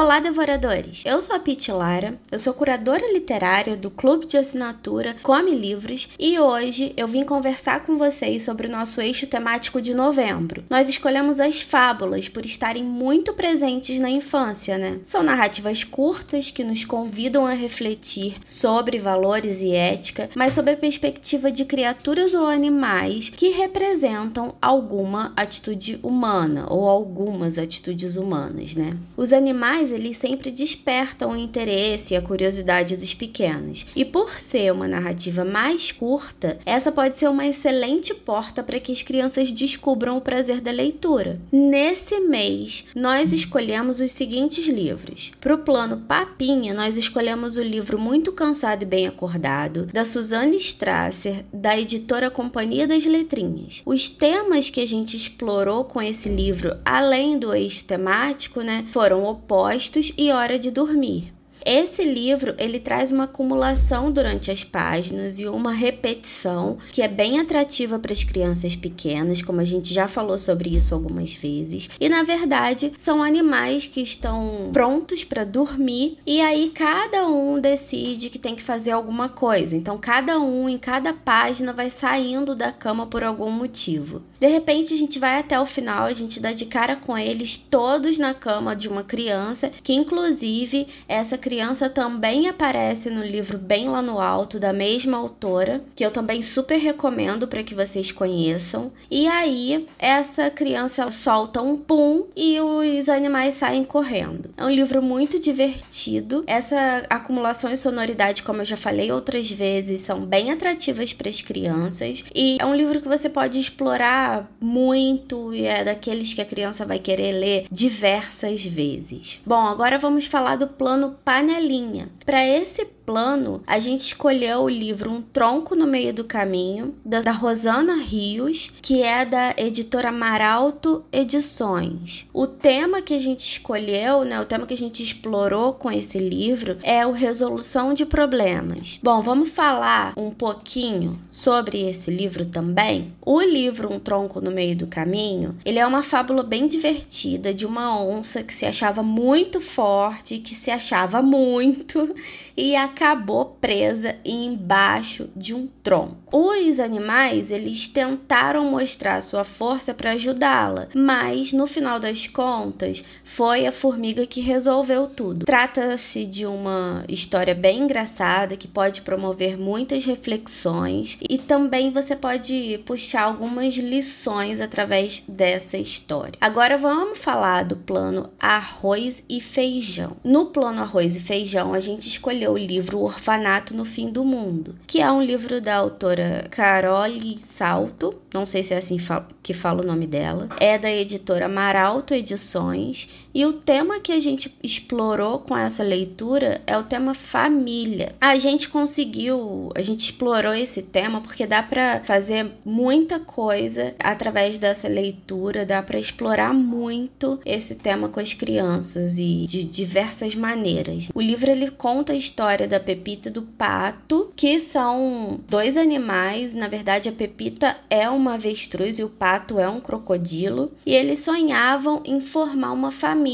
Olá, devoradores! Eu sou a Pete Lara, eu sou curadora literária do Clube de Assinatura Come Livros e hoje eu vim conversar com vocês sobre o nosso eixo temático de novembro. Nós escolhemos as fábulas por estarem muito presentes na infância, né? São narrativas curtas que nos convidam a refletir sobre valores e ética, mas sob a perspectiva de criaturas ou animais que representam alguma atitude humana ou algumas atitudes humanas, né? Os animais animais eles sempre despertam o interesse e a curiosidade dos pequenos. E por ser uma narrativa mais curta, essa pode ser uma excelente porta para que as crianças descubram o prazer da leitura. Nesse mês, nós escolhemos os seguintes livros. Para o plano Papinha, nós escolhemos o livro Muito Cansado e Bem Acordado, da Suzanne Strasser, da editora Companhia das Letrinhas. Os temas que a gente explorou com esse livro, além do eixo temático, né, foram opostos e hora de dormir. Esse livro ele traz uma acumulação durante as páginas e uma repetição que é bem atrativa para as crianças pequenas, como a gente já falou sobre isso algumas vezes. E na verdade são animais que estão prontos para dormir e aí cada um decide que tem que fazer alguma coisa. Então cada um em cada página vai saindo da cama por algum motivo. De repente a gente vai até o final, a gente dá de cara com eles todos na cama de uma criança, que inclusive essa criança criança também aparece no livro Bem Lá no Alto, da mesma autora, que eu também super recomendo para que vocês conheçam. E aí, essa criança solta um pum e os animais saem correndo. É um livro muito divertido. Essa acumulação e sonoridade, como eu já falei outras vezes, são bem atrativas para as crianças. E é um livro que você pode explorar muito e é daqueles que a criança vai querer ler diversas vezes. Bom, agora vamos falar do plano panelinha panelinha. Para esse plano, a gente escolheu o livro Um Tronco no Meio do Caminho, da Rosana Rios, que é da editora Maralto Edições. O tema que a gente escolheu, né, o tema que a gente explorou com esse livro é o Resolução de Problemas. Bom, vamos falar um pouquinho sobre esse livro também. O livro Um Tronco no Meio do Caminho, ele é uma fábula bem divertida de uma onça que se achava muito forte, que se achava muito e acabou presa embaixo de um tronco. Os animais, eles tentaram mostrar sua força para ajudá-la, mas no final das contas, foi a formiga que resolveu tudo. Trata-se de uma história bem engraçada que pode promover muitas reflexões e também você pode puxar algumas lições através dessa história. Agora vamos falar do plano arroz e feijão. No plano arroz e feijão, a gente escolheu o livro Orfanato no Fim do Mundo, que é um livro da autora Carole Salto, não sei se é assim que fala o nome dela, é da editora Maralto Edições, e o tema que a gente explorou com essa leitura é o tema família. A gente conseguiu, a gente explorou esse tema porque dá para fazer muita coisa através dessa leitura, dá para explorar muito esse tema com as crianças e de diversas maneiras. O livro ele conta a história da Pepita e do Pato, que são dois animais, na verdade a Pepita é uma avestruz e o Pato é um crocodilo, e eles sonhavam em formar uma família.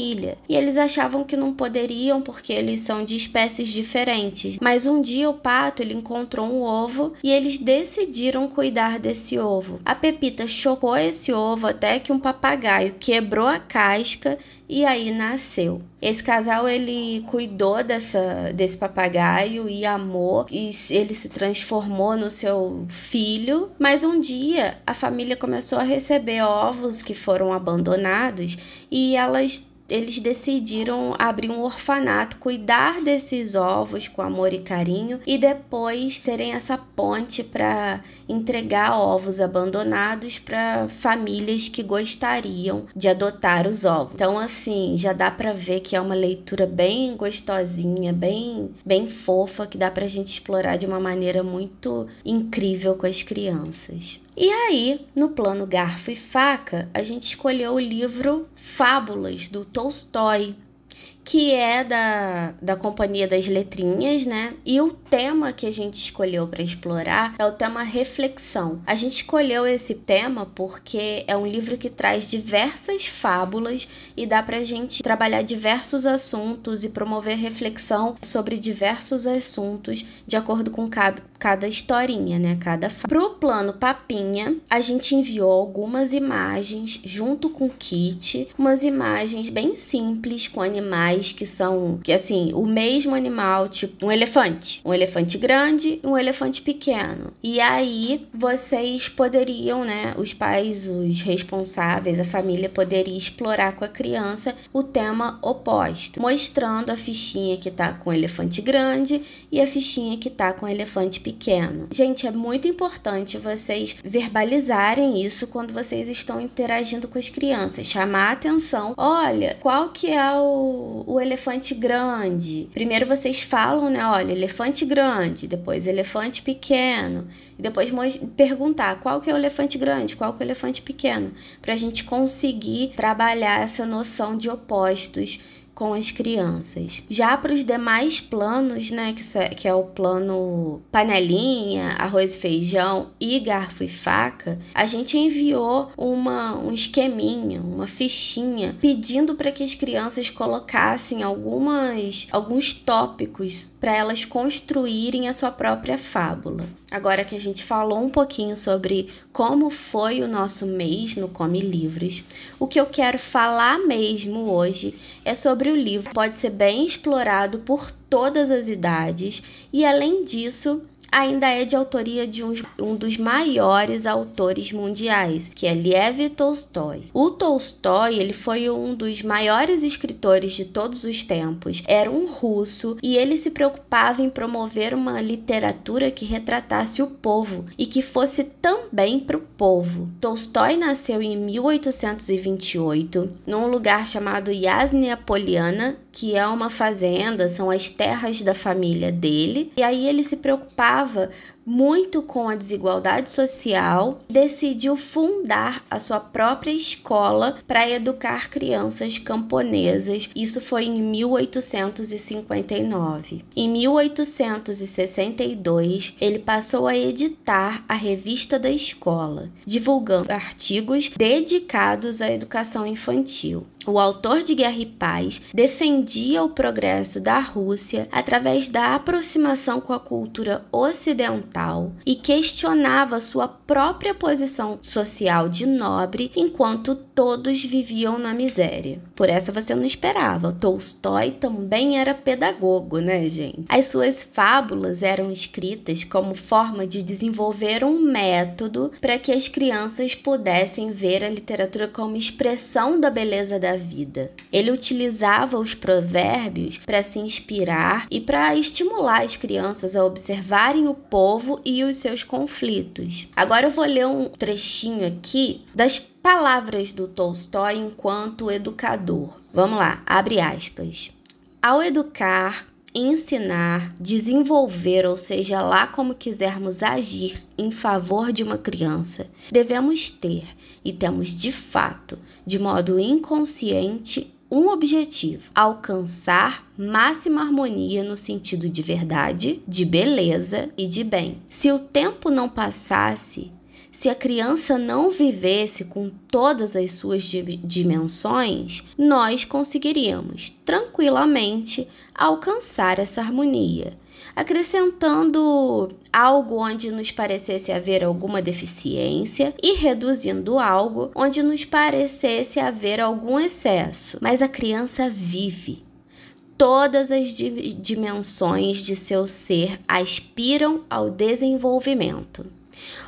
E eles achavam que não poderiam porque eles são de espécies diferentes. Mas um dia o Pato ele encontrou um ovo e eles decidiram cuidar desse ovo. A Pepita chocou esse ovo até que um papagaio quebrou a casca e aí nasceu. Esse casal ele cuidou dessa desse papagaio e amou e ele se transformou no seu filho, mas um dia a família começou a receber ovos que foram abandonados e elas eles decidiram abrir um orfanato, cuidar desses ovos com amor e carinho e depois terem essa ponte para entregar ovos abandonados para famílias que gostariam de adotar os ovos. Então assim, já dá para ver que é uma leitura bem gostosinha, bem bem fofa que dá para a gente explorar de uma maneira muito incrível com as crianças. E aí, no plano garfo e faca, a gente escolheu o livro Fábulas do Tolstói, que é da, da Companhia das Letrinhas, né? E o tema que a gente escolheu para explorar é o tema reflexão. A gente escolheu esse tema porque é um livro que traz diversas fábulas e dá pra gente trabalhar diversos assuntos e promover reflexão sobre diversos assuntos de acordo com cada, cada historinha, né? Cada Pro plano Papinha, a gente enviou algumas imagens junto com o kit, umas imagens bem simples com animais que são que assim, o mesmo animal, tipo um elefante, um elefante grande e um elefante pequeno. E aí vocês poderiam, né, os pais, os responsáveis, a família poderia explorar com a criança o tema oposto, mostrando a fichinha que tá com elefante grande e a fichinha que tá com elefante pequeno. Gente, é muito importante vocês verbalizarem isso quando vocês estão interagindo com as crianças, chamar a atenção. Olha, qual que é o, o elefante grande? Primeiro vocês falam, né? Olha, elefante grande, depois elefante pequeno, e depois perguntar qual que é o elefante grande, qual que é o elefante pequeno, para a gente conseguir trabalhar essa noção de opostos com as crianças. Já para os demais planos, né, que, é, que é o plano panelinha, arroz e feijão e garfo e faca, a gente enviou uma, um esqueminha, uma fichinha, pedindo para que as crianças colocassem algumas, alguns tópicos para elas construírem a sua própria fábula. Agora que a gente falou um pouquinho sobre como foi o nosso mês no Come Livros, o que eu quero falar mesmo hoje é sobre o livro. Pode ser bem explorado por todas as idades e, além disso, ainda é de autoria de um, um dos maiores autores mundiais, que é Lev Tolstói. O Tolstói ele foi um dos maiores escritores de todos os tempos. Era um russo e ele se preocupava em promover uma literatura que retratasse o povo e que fosse também para o povo. Tolstói nasceu em 1828 num lugar chamado Yasnia Poliana, que é uma fazenda, são as terras da família dele. E aí ele se preocupava muito com a desigualdade social, decidiu fundar a sua própria escola para educar crianças camponesas. Isso foi em 1859. Em 1862, ele passou a editar a revista da escola, divulgando artigos dedicados à educação infantil. O autor de Guerra e Paz defendia o progresso da Rússia através da aproximação com a cultura ocidental e questionava sua própria posição social de nobre enquanto todos viviam na miséria. Por essa você não esperava. Tolstói também era pedagogo, né, gente? As suas fábulas eram escritas como forma de desenvolver um método para que as crianças pudessem ver a literatura como expressão da beleza da vida. Ele utilizava os provérbios para se inspirar e para estimular as crianças a observarem o povo e os seus conflitos. Agora eu vou ler um trechinho aqui das palavras do Tolstói enquanto educador. Vamos lá, abre aspas. Ao educar, ensinar, desenvolver, ou seja, lá como quisermos agir em favor de uma criança, devemos ter e temos de fato, de modo inconsciente, um objetivo: alcançar máxima harmonia no sentido de verdade, de beleza e de bem. Se o tempo não passasse, se a criança não vivesse com todas as suas dimensões, nós conseguiríamos tranquilamente alcançar essa harmonia, acrescentando algo onde nos parecesse haver alguma deficiência e reduzindo algo onde nos parecesse haver algum excesso. Mas a criança vive. Todas as dimensões de seu ser aspiram ao desenvolvimento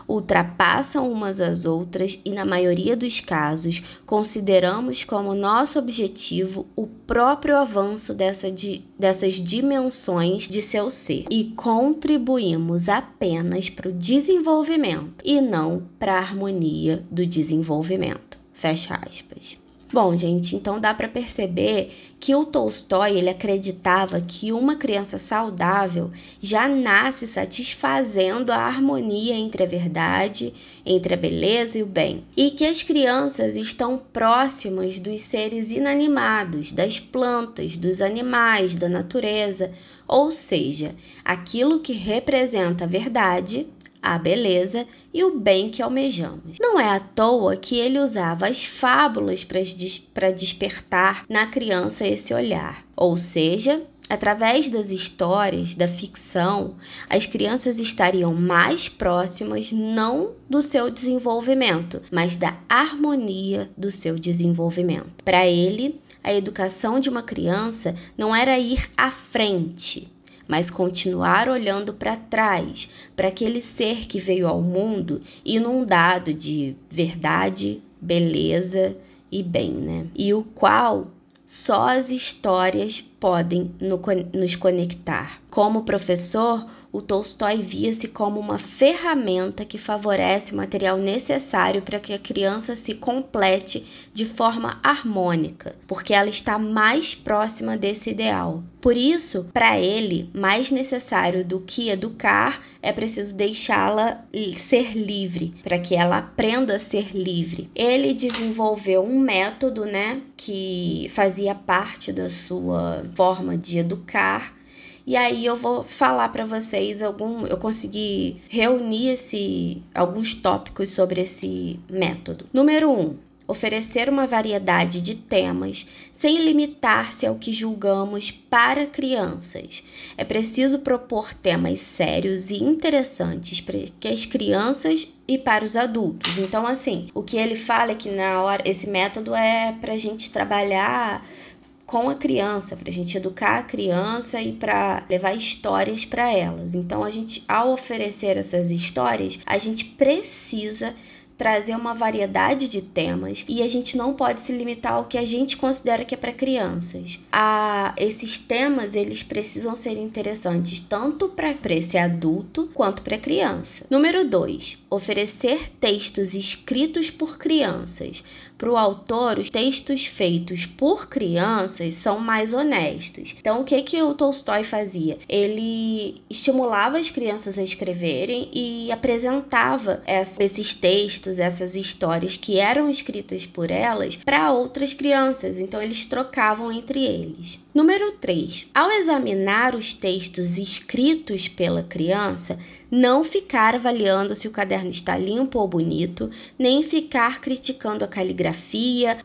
ultrapassam umas às outras e, na maioria dos casos, consideramos como nosso objetivo o próprio avanço dessa di dessas dimensões de seu ser e contribuímos apenas para o desenvolvimento e não para a harmonia do desenvolvimento. Fecha aspas. Bom, gente, então dá para perceber que o Tolstói ele acreditava que uma criança saudável já nasce satisfazendo a harmonia entre a verdade, entre a beleza e o bem, e que as crianças estão próximas dos seres inanimados, das plantas, dos animais, da natureza, ou seja, aquilo que representa a verdade a beleza e o bem que almejamos. Não é à toa que ele usava as fábulas para despertar na criança esse olhar, ou seja, Através das histórias, da ficção, as crianças estariam mais próximas não do seu desenvolvimento, mas da harmonia do seu desenvolvimento. Para ele, a educação de uma criança não era ir à frente, mas continuar olhando para trás, para aquele ser que veio ao mundo inundado de verdade, beleza e bem, né? E o qual só as histórias podem nos conectar. Como professor, o Tolstói via-se como uma ferramenta que favorece o material necessário para que a criança se complete de forma harmônica, porque ela está mais próxima desse ideal. Por isso, para ele, mais necessário do que educar, é preciso deixá-la ser livre, para que ela aprenda a ser livre. Ele desenvolveu um método, né, que fazia parte da sua forma de educar e aí eu vou falar para vocês algum, eu consegui reunir esse alguns tópicos sobre esse método. Número 1, um, oferecer uma variedade de temas sem limitar-se ao que julgamos para crianças. É preciso propor temas sérios e interessantes para que as crianças e para os adultos. Então, assim, o que ele fala é que na hora esse método é para a gente trabalhar com a criança, para a gente educar a criança e para levar histórias para elas. Então, a gente, ao oferecer essas histórias, a gente precisa trazer uma variedade de temas e a gente não pode se limitar ao que a gente considera que é para crianças. A, esses temas eles precisam ser interessantes tanto para esse adulto quanto para criança. Número 2, oferecer textos escritos por crianças. Para o autor, os textos feitos por crianças são mais honestos. Então, o que que o Tolstói fazia? Ele estimulava as crianças a escreverem e apresentava esses textos textos, essas histórias que eram escritas por elas para outras crianças, então eles trocavam entre eles. Número 3. Ao examinar os textos escritos pela criança, não ficar avaliando se o caderno está limpo ou bonito, nem ficar criticando a caligrafia,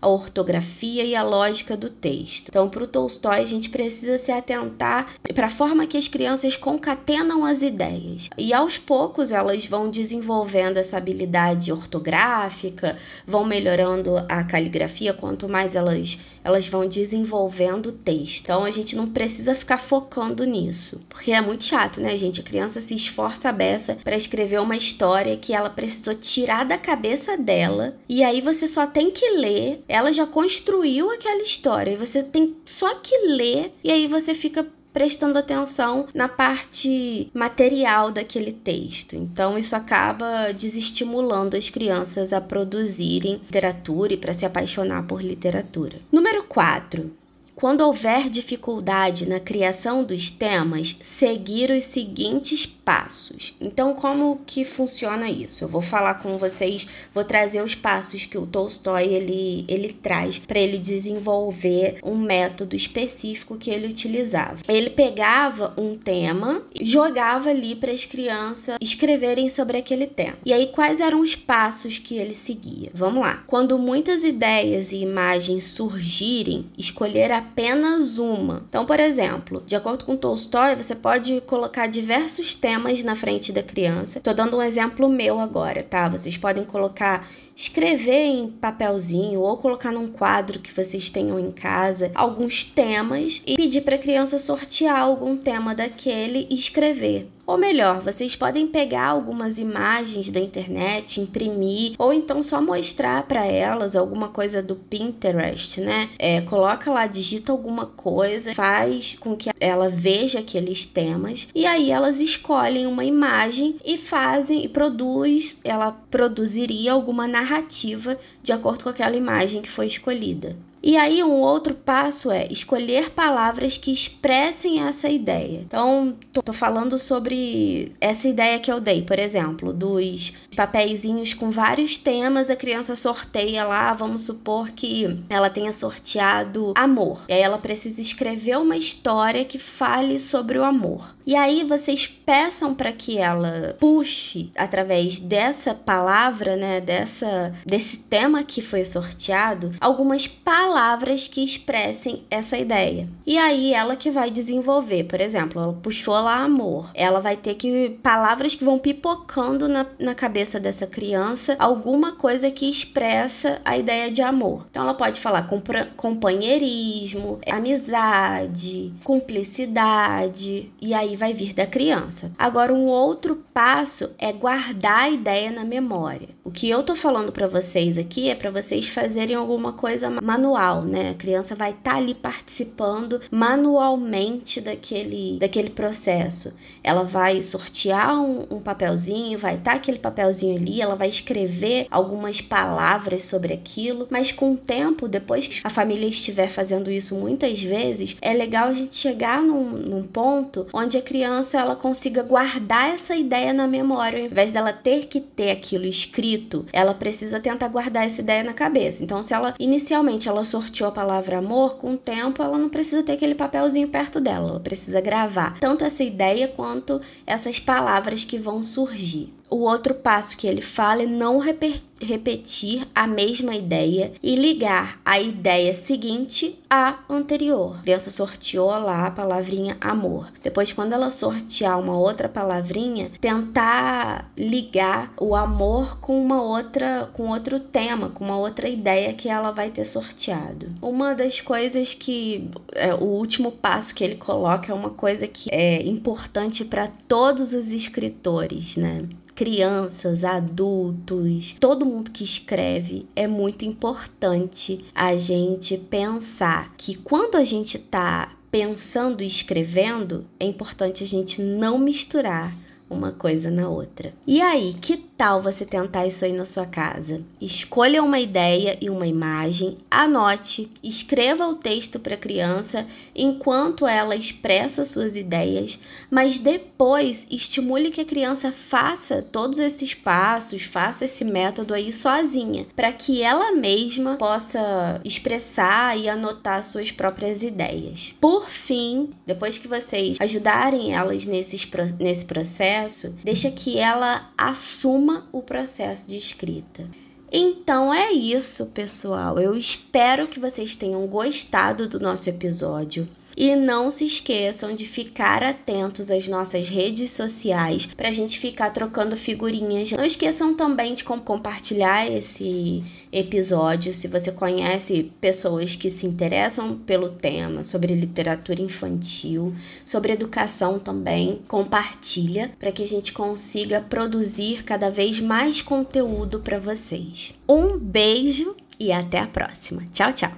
a ortografia e a lógica do texto. Então, para o Tolstói, a gente precisa se atentar para a forma que as crianças concatenam as ideias. E aos poucos elas vão desenvolvendo essa habilidade ortográfica, vão melhorando a caligrafia, quanto mais elas, elas vão desenvolvendo o texto. Então, a gente não precisa ficar focando nisso, porque é muito chato, né, gente? A criança se esforça beça para escrever uma história que ela precisou tirar da cabeça dela. E aí você só tem que ler. Ela já construiu aquela história e você tem só que ler. E aí você fica prestando atenção na parte material daquele texto. Então, isso acaba desestimulando as crianças a produzirem literatura e para se apaixonar por literatura. Número 4. Quando houver dificuldade na criação dos temas, seguir os seguintes passos. Então, como que funciona isso? Eu vou falar com vocês, vou trazer os passos que o Tolstói ele, ele traz para ele desenvolver um método específico que ele utilizava. Ele pegava um tema, jogava ali para as crianças escreverem sobre aquele tema. E aí, quais eram os passos que ele seguia? Vamos lá. Quando muitas ideias e imagens surgirem, escolher apenas uma. Então, por exemplo, de acordo com Tolstói, você pode colocar diversos temas na frente da criança. Estou dando um exemplo meu agora, tá? Vocês podem colocar escrever em papelzinho ou colocar num quadro que vocês tenham em casa alguns temas e pedir para a criança sortear algum tema daquele e escrever. Ou melhor, vocês podem pegar algumas imagens da internet, imprimir, ou então só mostrar para elas alguma coisa do Pinterest, né? É, coloca lá, digita alguma coisa, faz com que ela veja aqueles temas e aí elas escolhem uma imagem e fazem e produz, ela produziria alguma narrativa de acordo com aquela imagem que foi escolhida. E aí, um outro passo é escolher palavras que expressem essa ideia. Então, tô, falando sobre essa ideia que eu dei, por exemplo, dos papeizinhos com vários temas, a criança sorteia lá, vamos supor que ela tenha sorteado amor. E aí ela precisa escrever uma história que fale sobre o amor. E aí vocês peçam para que ela puxe através dessa palavra, né, dessa desse tema que foi sorteado, algumas palavras que expressem essa ideia. E aí ela que vai desenvolver, por exemplo, ela puxou lá amor. Ela vai ter que palavras que vão pipocando na, na cabeça dessa criança, alguma coisa que expressa a ideia de amor. Então ela pode falar companheirismo, amizade, cumplicidade, e aí vai vir da criança. Agora, um outro passo é guardar a ideia na memória. O que eu tô falando para vocês aqui é para vocês fazerem alguma coisa manual, né? A criança vai estar tá ali participando manualmente daquele, daquele processo. Ela vai sortear um, um papelzinho, vai estar tá aquele papelzinho ali, ela vai escrever algumas palavras sobre aquilo, mas com o tempo, depois que a família estiver fazendo isso muitas vezes, é legal a gente chegar num, num ponto onde a criança ela consiga guardar essa ideia na memória, ao invés dela ter que ter aquilo escrito, ela precisa tentar guardar essa ideia na cabeça. Então, se ela inicialmente ela sorteou a palavra amor, com o tempo ela não precisa ter aquele papelzinho perto dela, ela precisa gravar tanto essa ideia quanto essas palavras que vão surgir. O outro passo que ele fala é não repetir a mesma ideia e ligar a ideia seguinte à anterior. A criança sorteou lá a palavrinha amor. Depois, quando ela sortear uma outra palavrinha, tentar ligar o amor com uma outra, com outro tema, com uma outra ideia que ela vai ter sorteado. Uma das coisas que é, o último passo que ele coloca é uma coisa que é importante para todos os escritores, né? Crianças, adultos, todo mundo que escreve, é muito importante a gente pensar que quando a gente está pensando e escrevendo, é importante a gente não misturar uma coisa na outra. E aí, que tal você tentar isso aí na sua casa? Escolha uma ideia e uma imagem, anote, escreva o texto para a criança enquanto ela expressa suas ideias, mas depois estimule que a criança faça todos esses passos, faça esse método aí sozinha, para que ela mesma possa expressar e anotar suas próprias ideias. Por fim, depois que vocês ajudarem elas nesses, nesse processo, deixa que ela assuma o processo de escrita. Então é isso, pessoal. Eu espero que vocês tenham gostado do nosso episódio. E não se esqueçam de ficar atentos às nossas redes sociais para a gente ficar trocando figurinhas. Não esqueçam também de compartilhar esse episódio se você conhece pessoas que se interessam pelo tema sobre literatura infantil, sobre educação também. Compartilha para que a gente consiga produzir cada vez mais conteúdo para vocês. Um beijo e até a próxima. Tchau, tchau.